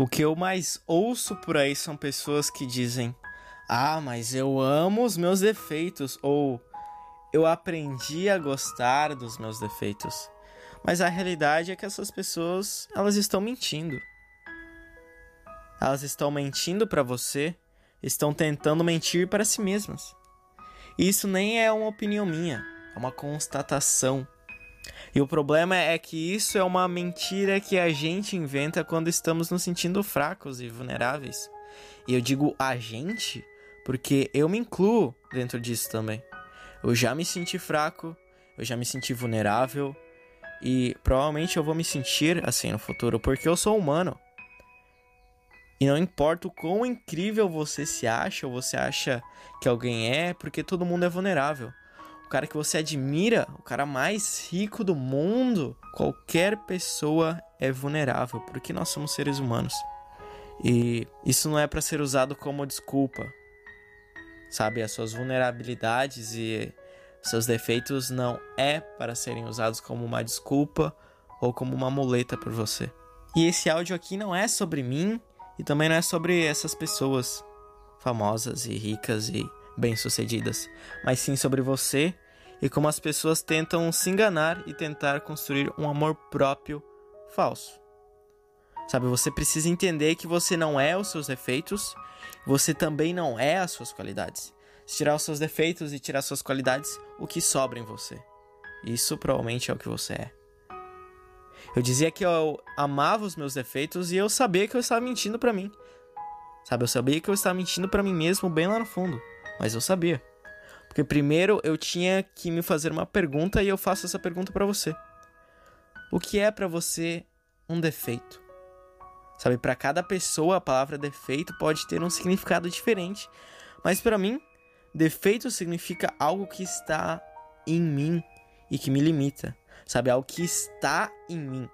O que eu mais ouço por aí são pessoas que dizem: Ah, mas eu amo os meus defeitos, ou eu aprendi a gostar dos meus defeitos. Mas a realidade é que essas pessoas, elas estão mentindo. Elas estão mentindo para você, estão tentando mentir para si mesmas. E isso nem é uma opinião minha, é uma constatação e o problema é que isso é uma mentira que a gente inventa quando estamos nos sentindo fracos e vulneráveis. E eu digo a gente porque eu me incluo dentro disso também. Eu já me senti fraco, eu já me senti vulnerável e provavelmente eu vou me sentir assim no futuro porque eu sou humano. E não importa o quão incrível você se acha ou você acha que alguém é, porque todo mundo é vulnerável cara que você admira, o cara mais rico do mundo, qualquer pessoa é vulnerável, porque nós somos seres humanos. E isso não é para ser usado como desculpa. Sabe, as suas vulnerabilidades e seus defeitos não é para serem usados como uma desculpa ou como uma muleta por você. E esse áudio aqui não é sobre mim e também não é sobre essas pessoas famosas e ricas e bem-sucedidas, mas sim sobre você e como as pessoas tentam se enganar e tentar construir um amor próprio falso. Sabe, você precisa entender que você não é os seus defeitos, você também não é as suas qualidades. Se tirar os seus defeitos e tirar suas qualidades, o que sobra em você? Isso provavelmente é o que você é. Eu dizia que eu amava os meus defeitos e eu sabia que eu estava mentindo para mim. Sabe, eu sabia que eu estava mentindo para mim mesmo bem lá no fundo mas eu sabia. Porque primeiro eu tinha que me fazer uma pergunta e eu faço essa pergunta para você. O que é para você um defeito? Sabe, para cada pessoa a palavra defeito pode ter um significado diferente, mas para mim, defeito significa algo que está em mim e que me limita. Sabe, algo que está em mim,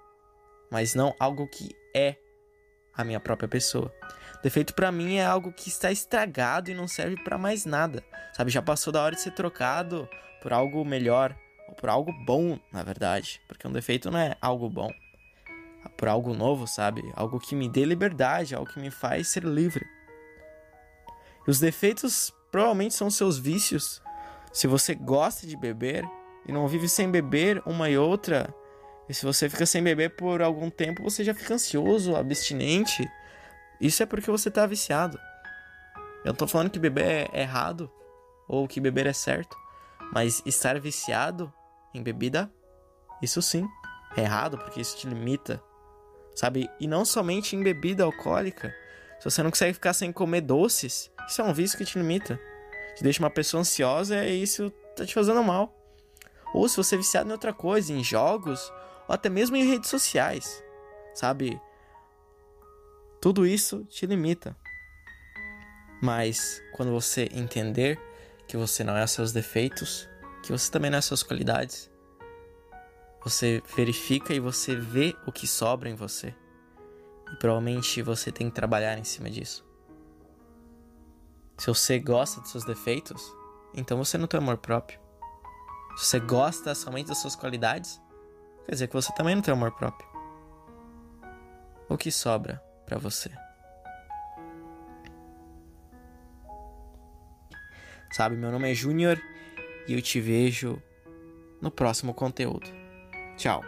mas não algo que é a minha própria pessoa. Defeito para mim é algo que está estragado e não serve para mais nada. Sabe, já passou da hora de ser trocado por algo melhor ou por algo bom, na verdade, porque um defeito não é algo bom. É por algo novo, sabe? Algo que me dê liberdade, algo que me faz ser livre. E os defeitos provavelmente são seus vícios. Se você gosta de beber e não vive sem beber uma e outra, e se você fica sem beber por algum tempo, você já fica ansioso, abstinente, isso é porque você tá viciado. Eu não tô falando que beber é errado ou que beber é certo, mas estar viciado em bebida, isso sim, é errado porque isso te limita, sabe? E não somente em bebida alcoólica. Se você não consegue ficar sem comer doces, isso é um vício que te limita. Te deixa uma pessoa ansiosa e isso tá te fazendo mal. Ou se você é viciado em outra coisa, em jogos, ou até mesmo em redes sociais, sabe? Tudo isso te limita. Mas quando você entender que você não é seus defeitos, que você também não é suas qualidades, você verifica e você vê o que sobra em você. E provavelmente você tem que trabalhar em cima disso. Se você gosta dos seus defeitos, então você não tem amor próprio. Se você gosta somente das suas qualidades, quer dizer que você também não tem amor próprio. O que sobra para você. Sabe, meu nome é Júnior e eu te vejo no próximo conteúdo. Tchau.